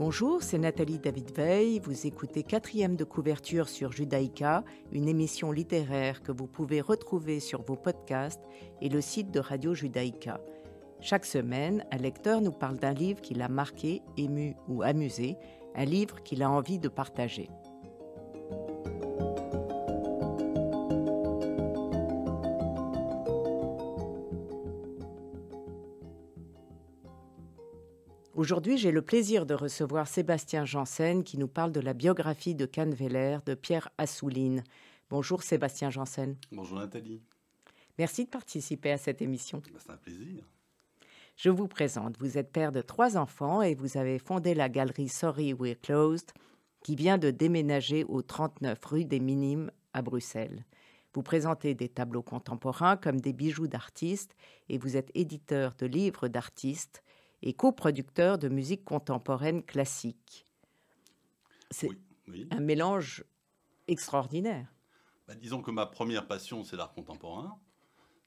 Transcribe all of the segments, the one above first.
Bonjour, c'est Nathalie David Veil. Vous écoutez quatrième de couverture sur Judaïka, une émission littéraire que vous pouvez retrouver sur vos podcasts et le site de Radio Judaïka. Chaque semaine, un lecteur nous parle d'un livre qui l'a marqué, ému ou amusé, un livre qu'il a envie de partager. Aujourd'hui, j'ai le plaisir de recevoir Sébastien Janssen qui nous parle de la biographie de Canveller de Pierre Assouline. Bonjour Sébastien Janssen. Bonjour Nathalie. Merci de participer à cette émission. Bah, c'est un plaisir. Je vous présente. Vous êtes père de trois enfants et vous avez fondé la galerie Sorry We're Closed qui vient de déménager au 39 rue des Minimes à Bruxelles. Vous présentez des tableaux contemporains comme des bijoux d'artistes et vous êtes éditeur de livres d'artistes et coproducteur de musique contemporaine classique. C'est un mélange extraordinaire. Bah, disons que ma première passion, c'est l'art contemporain.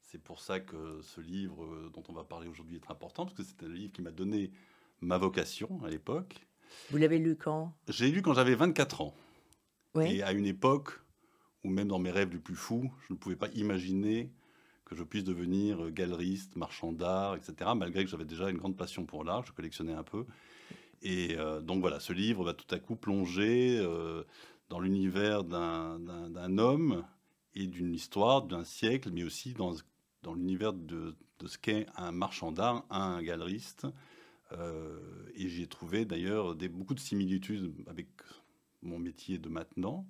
C'est pour ça que ce livre dont on va parler aujourd'hui est important, parce que c'était le livre qui m'a donné ma vocation à l'époque. Vous l'avez lu quand? J'ai lu quand j'avais 24 ans. Et à une époque où même dans mes rêves les plus fous, je ne pouvais pas imaginer que je puisse devenir galeriste, marchand d'art, etc. Malgré que j'avais déjà une grande passion pour l'art, je collectionnais un peu. Et euh, donc voilà, ce livre va tout à coup plonger euh, dans l'univers d'un homme et d'une histoire d'un siècle, mais aussi dans, dans l'univers de, ce qu'est un marchand d'art, un galeriste. Euh, et j'y ai trouvé d'ailleurs beaucoup de similitudes avec mon métier de maintenant.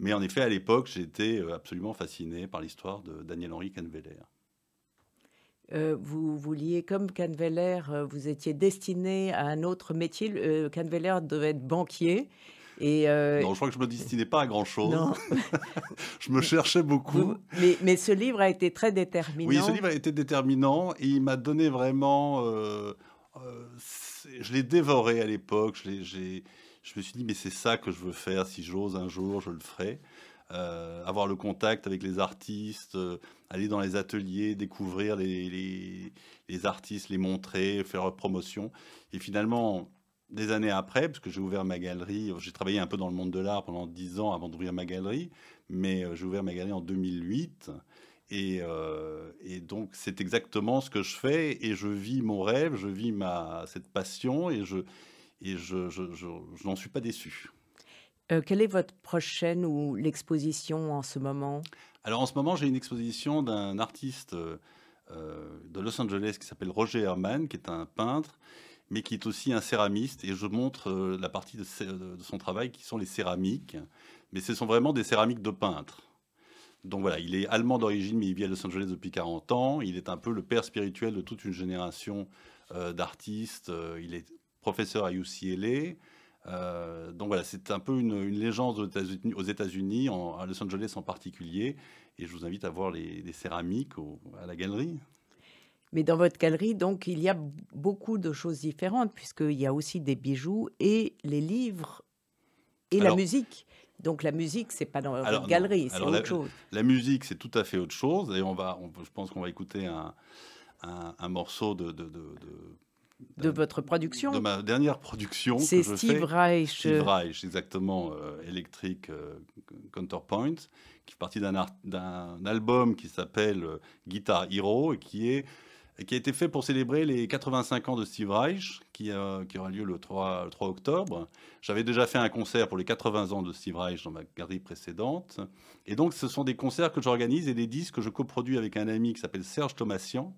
Mais en effet, à l'époque, j'étais euh, absolument fasciné par l'histoire de Daniel-Henri Canveller. Euh, vous vouliez, comme Canveller, euh, vous étiez destiné à un autre métier. Euh, Canveller devait être banquier. Et Non, je crois que je ne me destinais pas à grand-chose. je me cherchais beaucoup. mais, mais, ce livre a été très déterminant. Oui, ce livre a été déterminant et il m'a donné vraiment... je l'ai dévoré à l'époque. J'ai je me suis dit, mais c'est ça que je veux faire. Si j'ose un jour, je le ferai. Euh, avoir le contact avec les artistes, euh, aller dans les ateliers, découvrir les, les, artistes, les montrer, faire promotion. Et finalement, des années après, parce que j'ai ouvert ma galerie, j'ai travaillé un peu dans le monde de l'art pendant dix ans avant d'ouvrir ma galerie, mais euh, j'ai ouvert ma galerie en 2008. Et, et donc, c'est exactement ce que je fais et je vis mon rêve, je vis ma, cette passion et je, et je, je, n'en suis pas déçu. Euh, quelle est votre prochaine ou l'exposition en ce moment? Alors en ce moment, j'ai une exposition d'un artiste euh, de Los Angeles qui s'appelle Roger Herman, qui est un peintre, mais qui est aussi un céramiste. Et je montre euh, la partie de, de, son travail qui sont les céramiques. Mais ce sont vraiment des céramiques de peintre. Donc voilà, il est allemand d'origine, mais il vit à Los Angeles depuis 40 ans. Il est un peu le père spirituel de toute une génération d'artistes. il est professeur à UCLA. Euh, donc voilà, c'est un peu une, légende aux États-Unis, à Los Angeles en particulier. Et je vous invite à voir les, céramiques à la galerie. Mais dans votre galerie, donc, il y a beaucoup de choses différentes, puisqu'il y a aussi des bijoux et les livres et la musique. Donc la musique, c'est pas dans votre galerie, c'est autre chose. La musique, c'est tout à fait autre chose. Et on va, je pense qu'on va écouter un, un, morceau de, de de votre production De ma dernière production. C'est Steve Reich. Steve Reich, exactement, euh, Electric euh, Counterpoint, qui fait partie d'un album qui s'appelle euh, Guitar Hero et qui, est, qui a été fait pour célébrer les 85 ans de Steve Reich, qui, qui aura lieu le 3, le 3 octobre. J'avais déjà fait un concert pour les 80 ans de Steve Reich dans ma galerie précédente. Et donc, ce sont des concerts que j'organise et des disques que je coproduis avec un ami qui s'appelle Serge Thomasian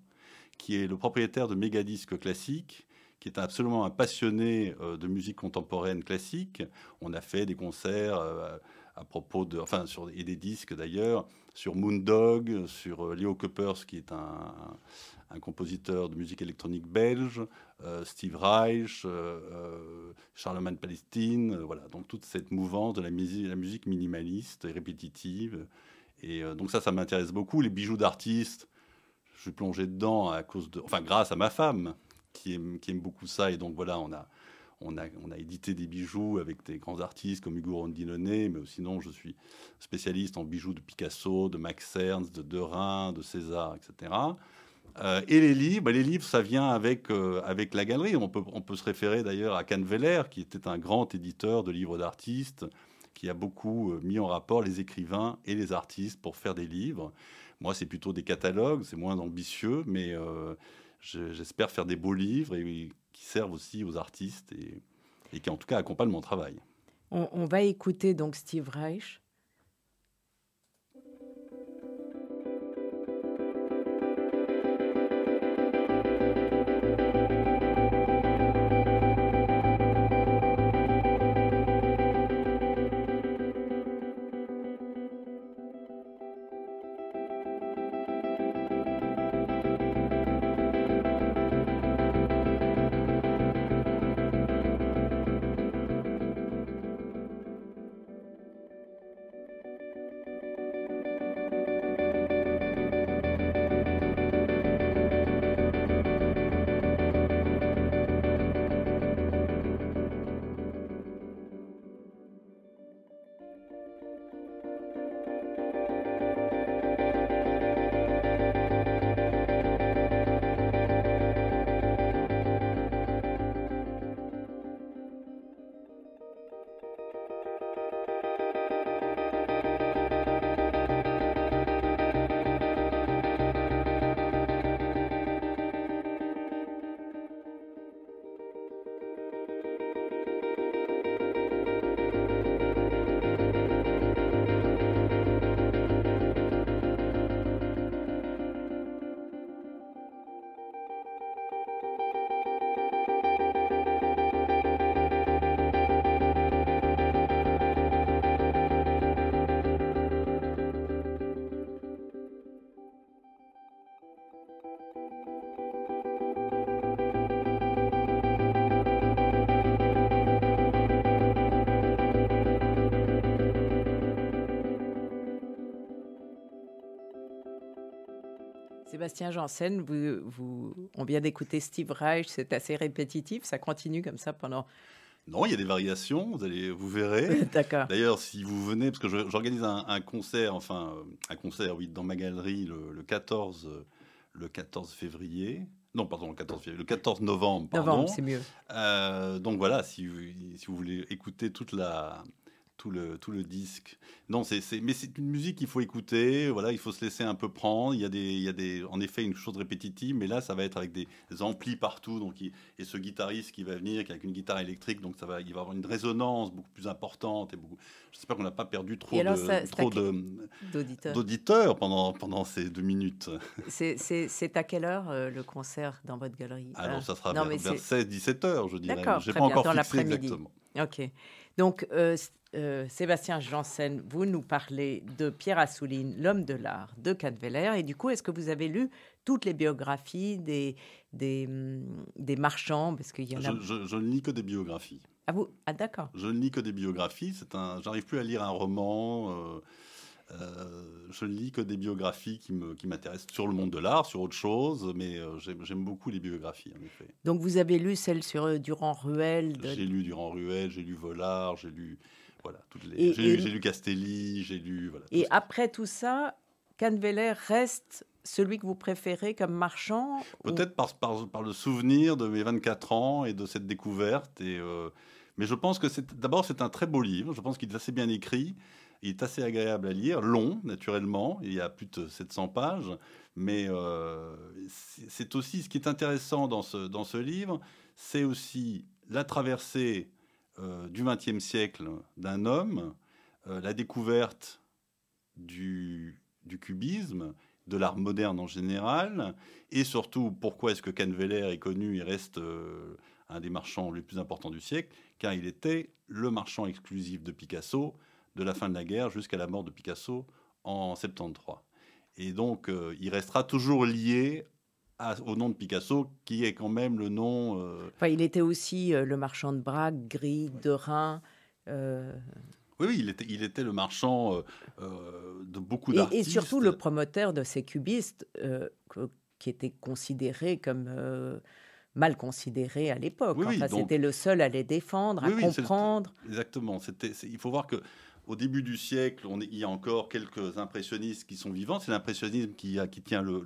qui est le propriétaire de Megadisc Classique, qui est absolument un passionné euh, de musique contemporaine classique. On a fait des concerts euh, à propos de, enfin, sur, et des disques d'ailleurs, sur Moondog, sur euh, Leo Kuppers, qui est un, compositeur de musique électronique belge, Steve Reich, Charlemagne Palestine, voilà, donc toute cette mouvance de la musique, la musique minimaliste et répétitive. Et donc ça, ça m'intéresse beaucoup. Les bijoux d'artistes, suis plongé dedans à cause de, enfin grâce à ma femme qui aime, qui aime beaucoup ça et donc voilà on a on a, on a, édité des bijoux avec des grands artistes comme Hugo Rondinone, mais sinon je suis spécialiste en bijoux de Picasso, de Max Ernst, de Derain, de César, etc. Euh, et les livres, bah, les livres, ça vient avec, euh, avec la galerie. On peut, on peut se référer d'ailleurs à Canveller, qui était un grand éditeur de livres d'artistes, qui a beaucoup euh, mis en rapport les écrivains et les artistes pour faire des livres. Moi, c'est plutôt des catalogues, c'est moins ambitieux, mais j'espère faire des beaux livres et, qui servent aussi aux artistes et, et, qui, en tout cas, accompagnent mon travail. On, on va écouter donc Steve Reich Sébastien Janssen, vous, vous, on vient d'écouter Steve Reich, c'est assez répétitif, ça continue comme ça pendant... Non, il y a des variations, vous, allez, vous verrez. D'accord. D'ailleurs, si vous venez, parce que j'organise un, concert, enfin, un concert, oui, dans ma galerie le, 14, le 14 février. Non, pardon, le 14, février, le 14 novembre. Pardon. Novembre, c'est mieux. Euh, donc voilà, si, si, vous voulez écouter toute la, tout le, tout le disque. Non, c'est, mais c'est une musique qu'il faut écouter. Voilà, il faut se laisser un peu prendre. Il y a des, il y a des, en effet, une chose répétitive, mais là, ça va être avec des, amplis partout. Donc, et ce guitariste qui va venir, qui avec une guitare électrique, donc ça va, il va avoir une résonance beaucoup plus importante et beaucoup. J'espère qu'on n'a pas perdu trop, de, trop d'auditeurs. pendant, pendant ces deux minutes. C'est, à quelle heure euh, le concert dans votre galerie? Alors, ça sera vers, 16-17 heures, je dirais. D'accord, j'ai pas encore fixé exactement. Ok. Donc, euh, euh, Sébastien Janssen, vous nous parlez de Pierre Assouline, l'homme de l'art de Cadveller. Et du coup, est-ce que vous avez lu toutes les biographies des, des, des marchands? Parce qu'il y en a... je, je, ne lis que des biographies. Ah, vous... ah d'accord. Je ne lis que des biographies. C'est un... J'arrive plus à lire un roman. Euh, euh, je ne lis que des biographies qui, me, qui m'intéressent sur le monde de l'art, sur autre chose, mais j'aime, j'aime beaucoup les biographies, en effet. Donc vous avez lu celle sur Durand-Ruel J'ai lu Durand-Ruel, j'ai lu Volard, j'ai lu voilà, toutes les. J'ai lu, Castelli, j'ai lu. Voilà, et après tout ça, Canveller reste celui que vous préférez comme marchand Peut-être par, par, par, le souvenir de mes 24 ans et de cette découverte. Et, euh, mais je pense que c'est d'abord c'est un très beau livre. Je pense qu'il est assez bien écrit. Il est assez agréable à lire, long naturellement. Il y a plus de 700 pages, mais euh, c'est aussi ce qui est intéressant dans ce dans ce livre, c'est aussi la traversée du XXe siècle d'un homme, euh, la découverte du, cubisme, de l'art moderne en général, et surtout pourquoi est-ce que Canveller est connu et reste euh, un des marchands les plus importants du siècle, car il était le marchand exclusif de Picasso de la fin de la guerre jusqu'à la mort de Picasso en 73. Et donc, il restera toujours lié au nom de Picasso, qui est quand même le nom. Euh, enfin, il était aussi euh, le marchand de Braque, Gris, de Rhin. Euh, oui, oui, il était, il était le marchand de beaucoup d'artistes. Et, surtout le promoteur de ces cubistes qui étaient considérés comme mal considéré à l'époque. enfin, c'était le seul à les défendre, à comprendre. Exactement. il faut voir que au début du siècle, on il y a encore quelques impressionnistes qui sont vivants. C'est l'impressionnisme qui, qui, tient le,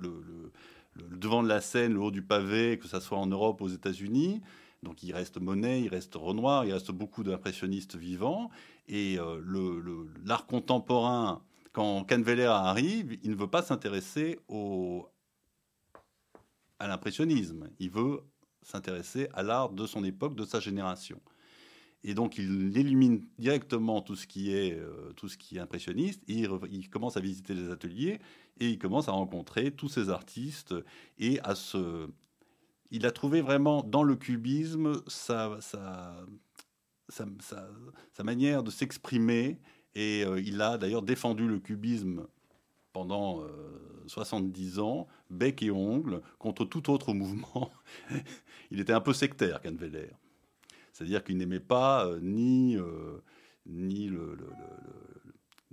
devant de la scène, le haut du pavé, que ce soit en Europe, aux États-Unis. Donc il reste Monet, il reste Renoir, il reste beaucoup d'impressionnistes vivants. Et euh, l'art contemporain, quand Canveller arrive, il ne veut pas s'intéresser au, à l'impressionnisme. Il veut s'intéresser à l'art de son époque, de sa génération. Et donc, il élimine directement tout ce qui est, euh, tout ce qui est impressionniste. il, commence à visiter les ateliers et il commence à rencontrer tous ces artistes et à se. Il a trouvé vraiment dans le cubisme sa, sa, sa, sa manière de s'exprimer. Et euh, il a d'ailleurs défendu le cubisme pendant 70 euh, ans, bec et ongle, contre tout autre mouvement. il était un peu sectaire, Canveller. C'est-à-dire qu'il n'aimait pas euh, ni, euh, ni le,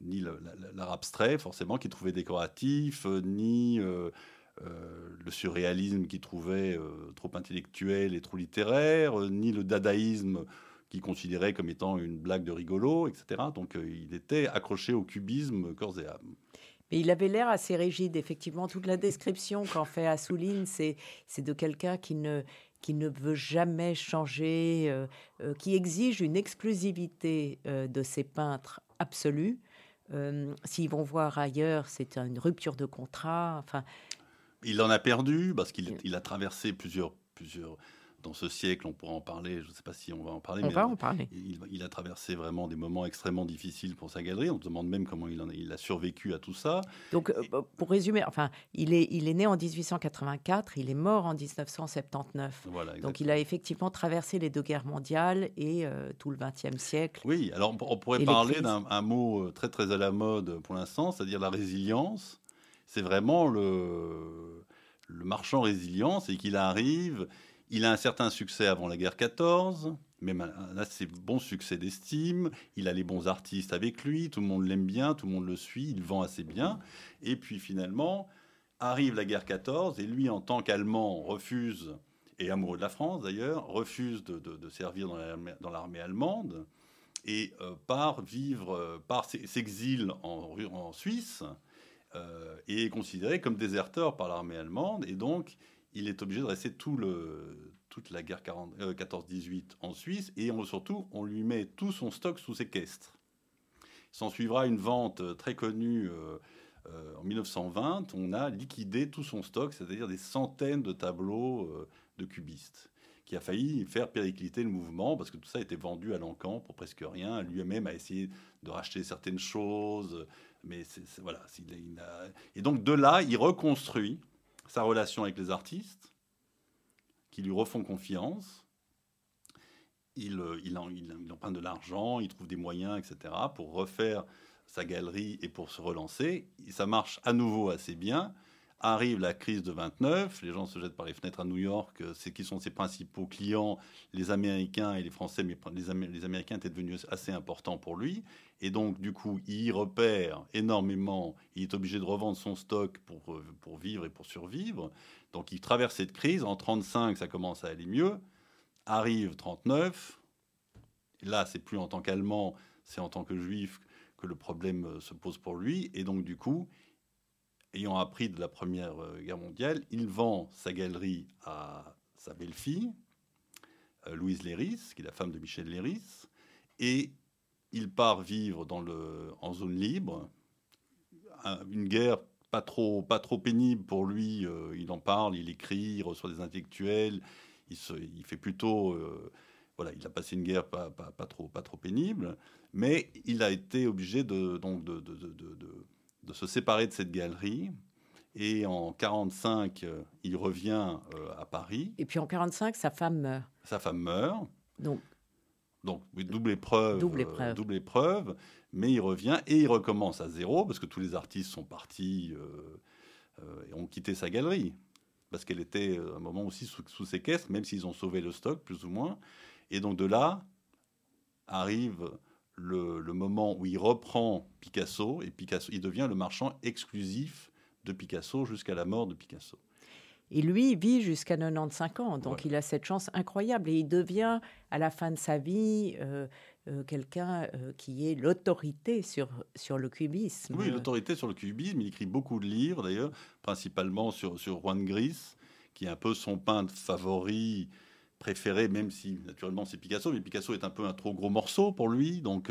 ni l'art abstrait, forcément, qu'il trouvait décoratif, ni le surréalisme qu'il trouvait trop intellectuel et trop littéraire, ni le dadaïsme qu'il considérait comme étant une blague de rigolo, etc. Donc il était accroché au cubisme corps et âme. Mais il avait l'air assez rigide, effectivement. Toute la description qu'en fait Assouline, c'est de quelqu'un qui ne, qui ne veut jamais changer, euh, euh, qui exige une exclusivité euh, de ses peintres absolue. S'ils vont voir ailleurs, c'est une rupture de contrat. Enfin, il en a perdu parce qu'il il a traversé plusieurs, plusieurs, dans ce siècle, on pourra en parler, je ne sais pas si on va en parler. On va en parler. Il, a traversé vraiment des moments extrêmement difficiles pour sa galerie. On se demande même comment il, en, il a survécu à tout ça. Donc, euh, pour résumer, enfin, il est, il est né en 1884, il est mort en 1979. Voilà, Donc, il a effectivement traversé les deux guerres mondiales et euh, tout le XXe siècle. Oui, alors on, pourrait parler d'un mot euh, très très à la mode pour l'instant, c'est-à-dire la résilience. C'est vraiment le, le marchand résilient, c'est qu'il arrive il a un certain succès avant la guerre 14, mais un assez bon succès d'estime. Il a les bons artistes avec lui, tout le monde l'aime bien, tout le monde le suit, il vend assez bien. Et puis finalement, arrive la guerre 14, et lui, en tant qu'Allemand, refuse, et amoureux de la France d'ailleurs, refuse de, servir dans l'armée allemande et euh, part vivre, euh, part s'exile en, en, Suisse euh, et est considéré comme déserteur par l'armée allemande. Et donc, il est obligé de rester toute la guerre 14-18 euh, en Suisse et on, surtout, on lui met tout son stock sous séquestre. S'en suivra une vente euh, très connue euh, en 1920. On a liquidé tout son stock, c'est-à-dire des centaines de tableaux de cubistes, qui a failli faire péricliter le mouvement parce que tout ça était vendu à l'encan pour presque rien. Lui-même a essayé de racheter certaines choses, mais voilà. Et donc de là, il reconstruit sa relation avec les artistes, qui lui refont confiance. Il, euh, il, en, il, emprunte de l'argent, il trouve des moyens, etc., pour refaire sa galerie et pour se relancer. ça marche à nouveau assez bien. Arrive la crise de 29, les gens se jettent par les fenêtres à New York. Euh, c'est qui sont ses principaux clients, les Américains et les Français, mais les, Américains étaient devenus assez importants pour lui. Et donc, du coup, il repère énormément. Il est obligé de revendre son stock pour, euh, pour vivre et pour survivre. Donc, il traverse cette crise. En 35, ça commence à aller mieux. Arrive 39. là, c'est plus en tant qu'Allemand, c'est en tant que Juif que le problème euh, se pose pour lui. Et donc, du coup, ayant appris de la Première euh, Guerre mondiale, il vend sa galerie à sa belle-fille, Louise Léris, qui est la femme de Michel Léris, et il part vivre en zone libre. Une guerre pas trop, pas trop pénible pour lui. Euh, il en parle, il écrit, il reçoit des intellectuels. Il, fait plutôt. Euh, voilà, il a passé une guerre pas, pas, pas, trop, pas trop pénible. Mais il a été obligé de, donc de se séparer de cette galerie. Et en 45, il revient euh, à Paris. Et puis en 45, sa femme meurt. Sa femme meurt. Donc donc, double épreuve, double euh, épreuve. double épreuve. mais il revient et il recommence à zéro parce que tous les artistes sont partis euh, euh, et ont quitté sa galerie parce qu'elle était à un moment aussi sous, sous séquestre, même s'ils ont sauvé le stock plus ou moins. Et donc de là arrive le, le, moment où il reprend Picasso et Picasso, il devient le marchand exclusif de Picasso jusqu'à la mort de Picasso. Et lui vit jusqu'à 95 ans, donc il a cette chance incroyable et il devient à la fin de sa vie euh, euh, quelqu'un euh, qui est l'autorité sur, sur le cubisme. Oui, l'autorité sur le cubisme. Il écrit beaucoup de livres d'ailleurs, principalement sur, sur Juan Gris, qui est un peu son peintre favori préféré, même si naturellement c'est Picasso, mais Picasso est un peu un trop gros morceau pour lui. Donc,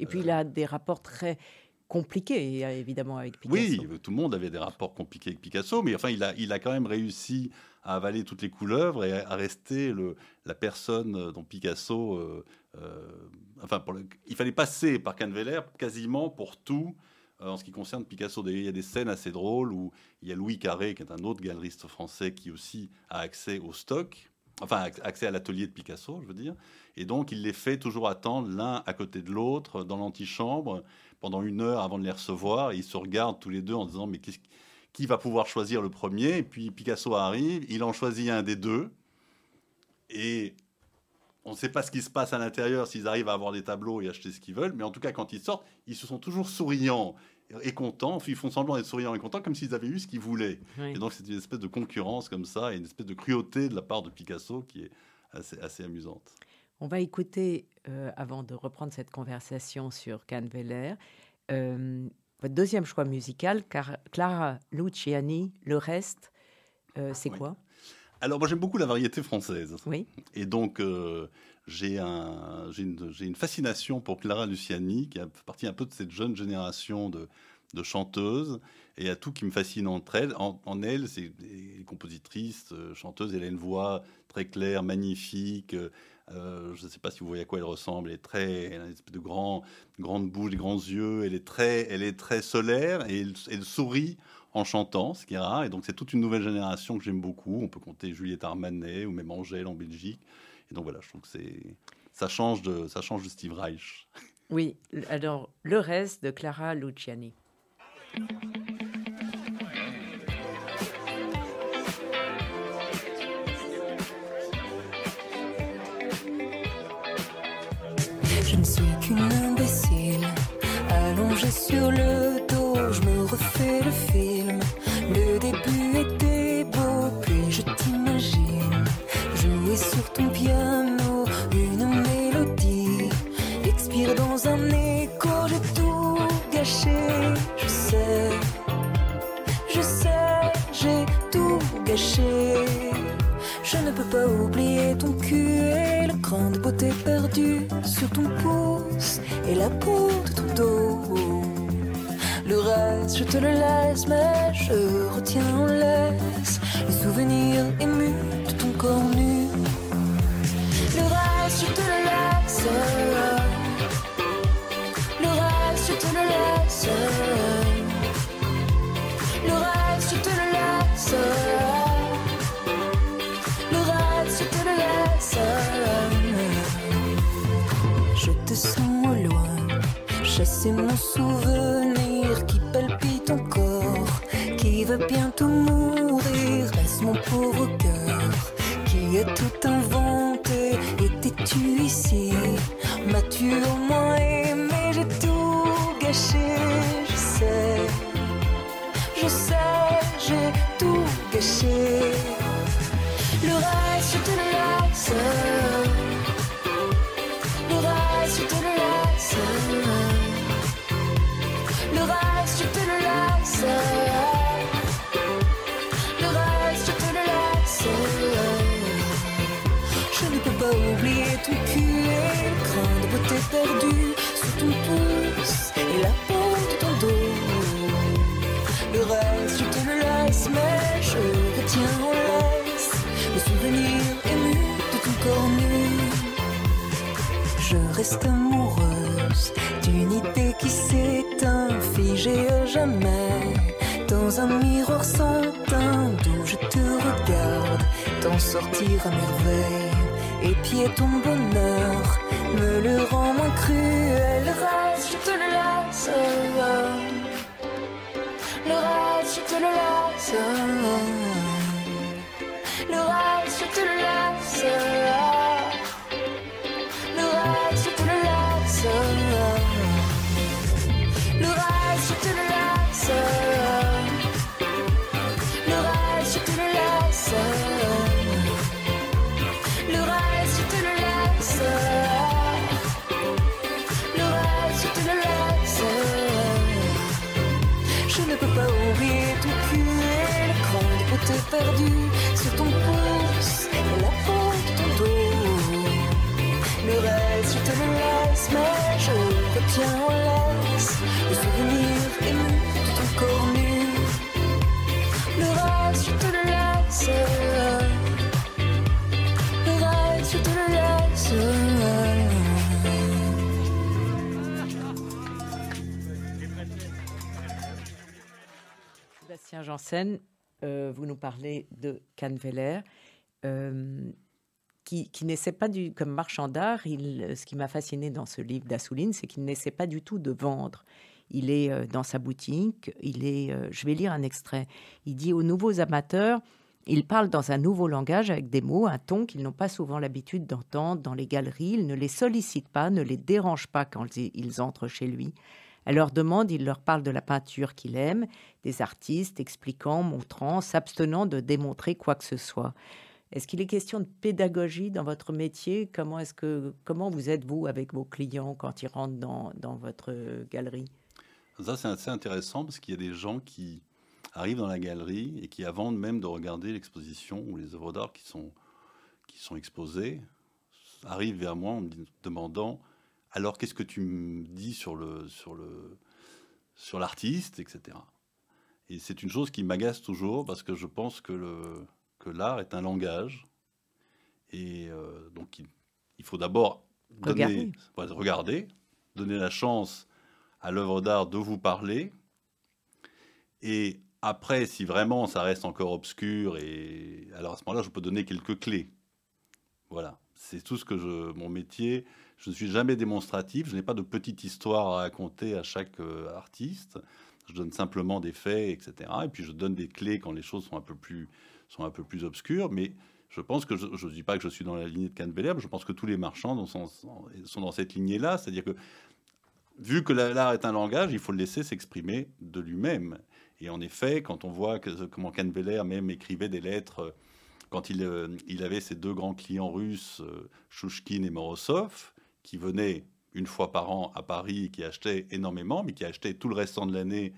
et puis il a des rapports très compliqué, évidemment, avec Picasso. Oui, tout le monde avait des rapports compliqués avec Picasso, mais enfin, il a, il a quand même réussi à avaler toutes les couleuvres et à rester le, la personne dont Picasso. Euh, euh, enfin, pour il fallait passer par Canveller quasiment pour tout euh, en ce qui concerne Picasso. Il y a des scènes assez drôles où il y a Louis Carré, qui est un autre galeriste français, qui aussi a accès au stock, enfin, accès à l'atelier de Picasso, je veux dire. Et donc, il les fait toujours attendre l'un à côté de l'autre dans l'antichambre pendant une heure avant de les recevoir. ils se regardent tous les deux en disant mais qui va pouvoir choisir le premier? Et puis Picasso arrive, il en choisit un des deux. Et on ne sait pas ce qui se passe à l'intérieur, s'ils arrivent à avoir des tableaux et acheter ce qu'ils veulent. Mais en tout cas, quand ils sortent, ils se sont toujours souriants et contents. Ils font semblant d'être souriants et contents comme s'ils avaient eu ce qu'ils voulaient. Et donc c'est une espèce de concurrence comme ça et une espèce de cruauté de la part de Picasso qui est assez, assez amusante. On va écouter, euh, avant de reprendre cette conversation sur Canveller, euh, votre deuxième choix musical, car Clara Luciani, Le Reste, euh, c'est quoi? Alors, moi, j'aime beaucoup la variété française. Oui. Et donc, j'ai un, une, fascination pour Clara Luciani, qui fait partie un peu de cette jeune génération de, de chanteuses et à tout qui me fascine entre elles. En, elle, c'est des compositrices, chanteuses, elle a une voix très claire, magnifique, euh, je ne sais pas si vous voyez à quoi elle ressemble. Elle est très, a une espèce de grand, grande bouche, des grands yeux. Elle est très, elle est très solaire et elle, sourit en chantant, ce qui est rare. Et donc c'est toute une nouvelle génération que j'aime beaucoup. On peut compter Juliette Armanet ou même Angèle en Belgique. Et donc voilà, je trouve que c'est, ça change de, ça change de Steve Reich. Oui. Alors le reste de Clara Luciani. Perdu sur ton pouce et la peau de ton dos. Le reste, je te le laisse, mais je retiens en laisse les souvenirs émus de ton corps nu. Le reste, je te le laisse. Le reste, je te le laisse. Le reste, je te le laisse. Chasser mon souvenir qui palpite encore, qui va bientôt mourir. Laisse mon pauvre cœur qui a tout inventé? Étais-tu ici? M'as-tu au moins aimé? J'ai tout gâché, je sais, je sais, j'ai tout gâché. Le reste, je te le laisse. ton cul et le de beauté perdu sous ton pouce et la peau de ton dos. Le reste, je te le laisse, mais je retiens en laisse le souvenir ému de ton corps nu. Je reste amoureuse sortir à merveille et ton bonheur me le rend moins cruel. Reste, je te le laisse. Le reste, je te le laisse. Le reste, je te le laisse. Perdus sur ton pouce et la peau de ton dos. Le reste, je te le laisse, mais je retiens en laisse le souvenir ému de ton corps nu. Le reste, je te le laisse. Le reste, je te le laisse. Sébastien Janssen, euh, vous nous parlez de Canveller, euh, qui, qui n'essaie pas du, comme marchand d'art, il- ce qui m'a fasciné dans ce livre d'Assouline, c'est qu'il n'essaie pas du tout de vendre. Il est euh, dans sa boutique, il est, euh, je vais lire un extrait, il dit aux nouveaux amateurs, il parle dans un nouveau langage avec des mots, un ton qu'ils n'ont pas souvent l'habitude d'entendre dans les galeries, il ne les sollicite pas, ne les dérange pas quand ils- ils entrent chez lui. À leur demande, il leur parle de la peinture qu'il aime, des artistes, expliquant, montrant, s'abstenant de démontrer quoi que ce soit. Est-ce qu'il est question de pédagogie dans votre métier? Comment est-ce que comment vous êtes vous avec vos clients quand ils rentrent dans, dans votre galerie? Ça, c'est assez intéressant parce qu'il y a des gens qui arrivent dans la galerie et qui, avant même de regarder l'exposition ou les œuvres d'art qui sont, qui sont exposées, arrivent vers moi en me demandant alors qu'est-ce que tu me dis sur le sur le sur l'artiste, etc. Et c'est une chose qui m'agace toujours parce que je pense que le que l'art est un langage et euh, donc il, il faut d'abord Regarder. ouais, regarder, donner la chance à l'œuvre d'art de vous parler. Et après, si vraiment ça reste encore obscur, et alors à ce moment-là, je peux donner quelques clés. Voilà, c'est tout ce que je, mon métier. Je ne suis jamais démonstratif, je n'ai pas de petite histoire à raconter à chaque euh, artiste. Je donne simplement des faits, etc. Et puis je donne des clés quand les choses sont un peu plus, sont un peu plus obscures. Mais je pense que je ne dis pas que je suis dans la lignée de Cannes je pense que tous les marchands sont, dans cette lignée-là. C'est-à-dire que vu que la- l'art est un langage, il faut le laisser s'exprimer de lui-même. Et en effet, quand on voit que, comment Canveller même écrivait des lettres, quand il, euh, il avait ses deux grands clients russes, euh, et Morozov, qui venaient une fois par an à Paris, qui achetaient énormément, mais qui achetaient tout le restant de l'année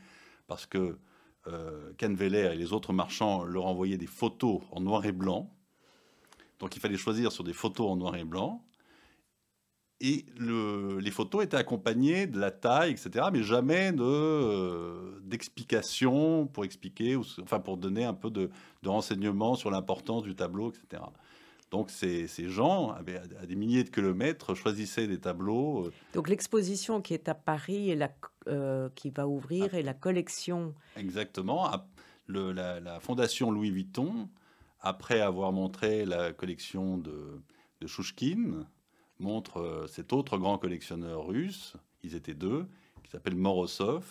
parce que euh, Canveller et les autres marchands leur envoyaient des photos en noir et blanc. Donc il fallait choisir sur des photos en noir et blanc. Et le- les photos étaient accompagnées de la taille, etc., mais jamais de, euh, d'explications pour expliquer, ou, enfin pour donner un peu de, de renseignements sur l'importance du tableau, etc. Donc ces, ces gens, à des milliers de kilomètres, choisissaient des tableaux. euh, Donc l'exposition qui est à Paris et la, euh, qui va ouvrir et la collection. Exactement. À- le- la, la fondation Louis Vuitton, après avoir montré la collection de, de Chouchkine, montre euh, cet autre grand collectionneur russe, ils étaient deux, qui s'appelle Morozov,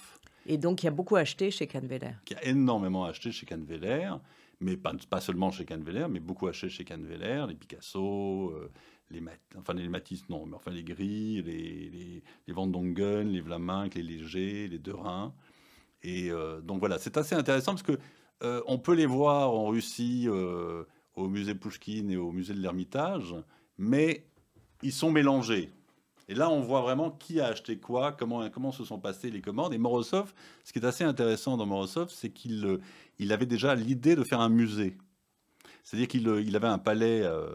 Et donc il y a beaucoup acheté chez Canveller. qui a énormément acheté chez Canveller, mais pas, pas seulement chez Canveller, mais beaucoup acheté chez Canveller, les Picasso, euh, les, Mat- enfin les Matisse, non, mais enfin les Gris, les, les, les Van Dongen, les Vlaminck, les Léger, les Derain. Et euh, donc voilà, c'est assez intéressant parce que euh, on peut les voir en Russie au musée Pouchkine et au musée de l'Ermitage, mais ils sont mélangés. Et là, on voit vraiment qui a acheté quoi, comment, comment se sont passées les commandes. Et Morozov, ce qui est assez intéressant dans Morozov, c'est qu'il euh, il avait déjà l'idée de faire un musée. C'est-à-dire qu'il euh, il avait un palais euh,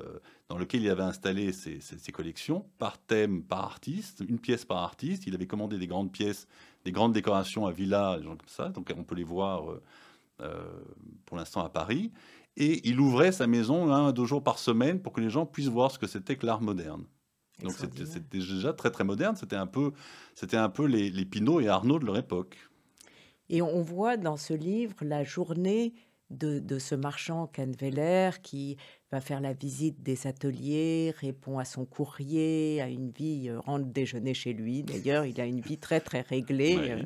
dans lequel il avait installé ses, ses- collections, par thème, par artiste, une pièce par artiste. Il avait commandé des grandes pièces, des grandes décorations à Villa, des gens comme ça. Donc on peut les voir pour l'instant à Paris. Et il ouvrait sa maison un à deux jours par semaine pour que les gens puissent voir ce que c'était que l'art moderne. Donc c'était déjà très très moderne. C'était un peu, c'était un peu les, les Pinault et Arnaud de leur époque. Et on voit dans ce livre la journée de, de ce marchand Canveller qui va faire la visite des ateliers, répond à son courrier, a une vie, euh, rentre déjeuner chez lui. D'ailleurs, il a une vie très très réglée. Euh,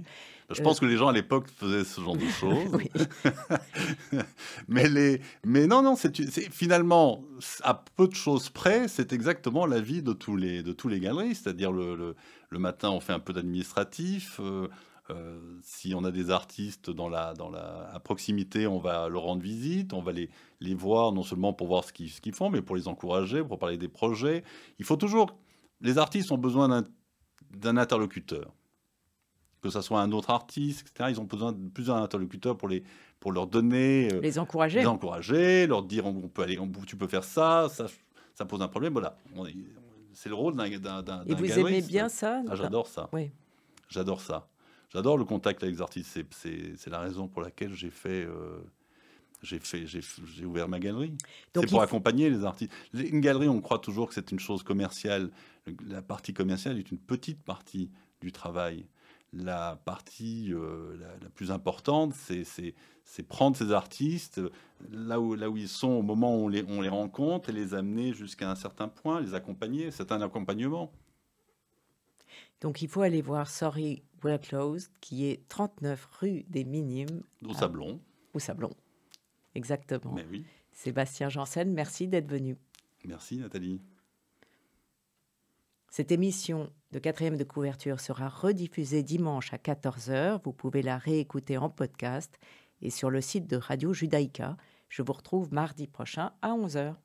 Je Euh, pense que les gens à l'époque faisaient ce genre de choses. oui. mais, les, mais non, non, c'est finalement, à peu de choses près, c'est exactement la vie de tous les, de tous les galeries. C'est-à-dire le, le, le matin, on fait un peu d'administratif. euh, euh, si on a des artistes dans la, dans la, à proximité, on va leur rendre visite, on va les, les voir non seulement pour voir ce qu'ils qu'ils font, mais pour les encourager, pour parler des projets. Il faut toujours. Les artistes ont besoin d'un- interlocuteur. que ce soit un autre artiste, etc. Ils ont besoin de plusieurs interlocuteurs pour, les, pour leur donner, euh, Les encourager. les encourager, leur dire on, peut aller, on- tu peux faire ça, ça, ça pose un problème. Voilà, c'est le rôle d'un Et vous aimez bien ça Ah, J'adore ça. Oui. J'adore ça. J'adore le contact avec les artistes. C'est- la raison pour laquelle j'ai fait. euh, j'ai fait, j'ai ouvert ma galerie. C'est pour accompagner les artistes. Une galerie, on croit toujours que c'est une chose commerciale. Le- La partie commerciale est une petite partie du travail. La partie euh, la, la plus importante, c'est prendre ces artistes euh, là où, là où ils sont au moment où on les, on les rencontre et les amener jusqu'à un certain point, les accompagner. C'est un accompagnement. Donc il faut aller voir Sorry We're Closed, qui est 39 rue des Minimes Au. Sablon. au Sablon. Exactement. Mais oui. Sébastien Janssen, merci d'être venu. Merci Nathalie. Cette émission de quatrième de couverture sera rediffusée dimanche à 14h. Vous pouvez la réécouter en podcast et sur le site de Radio Judaïka. Je vous retrouve mardi prochain à 11h.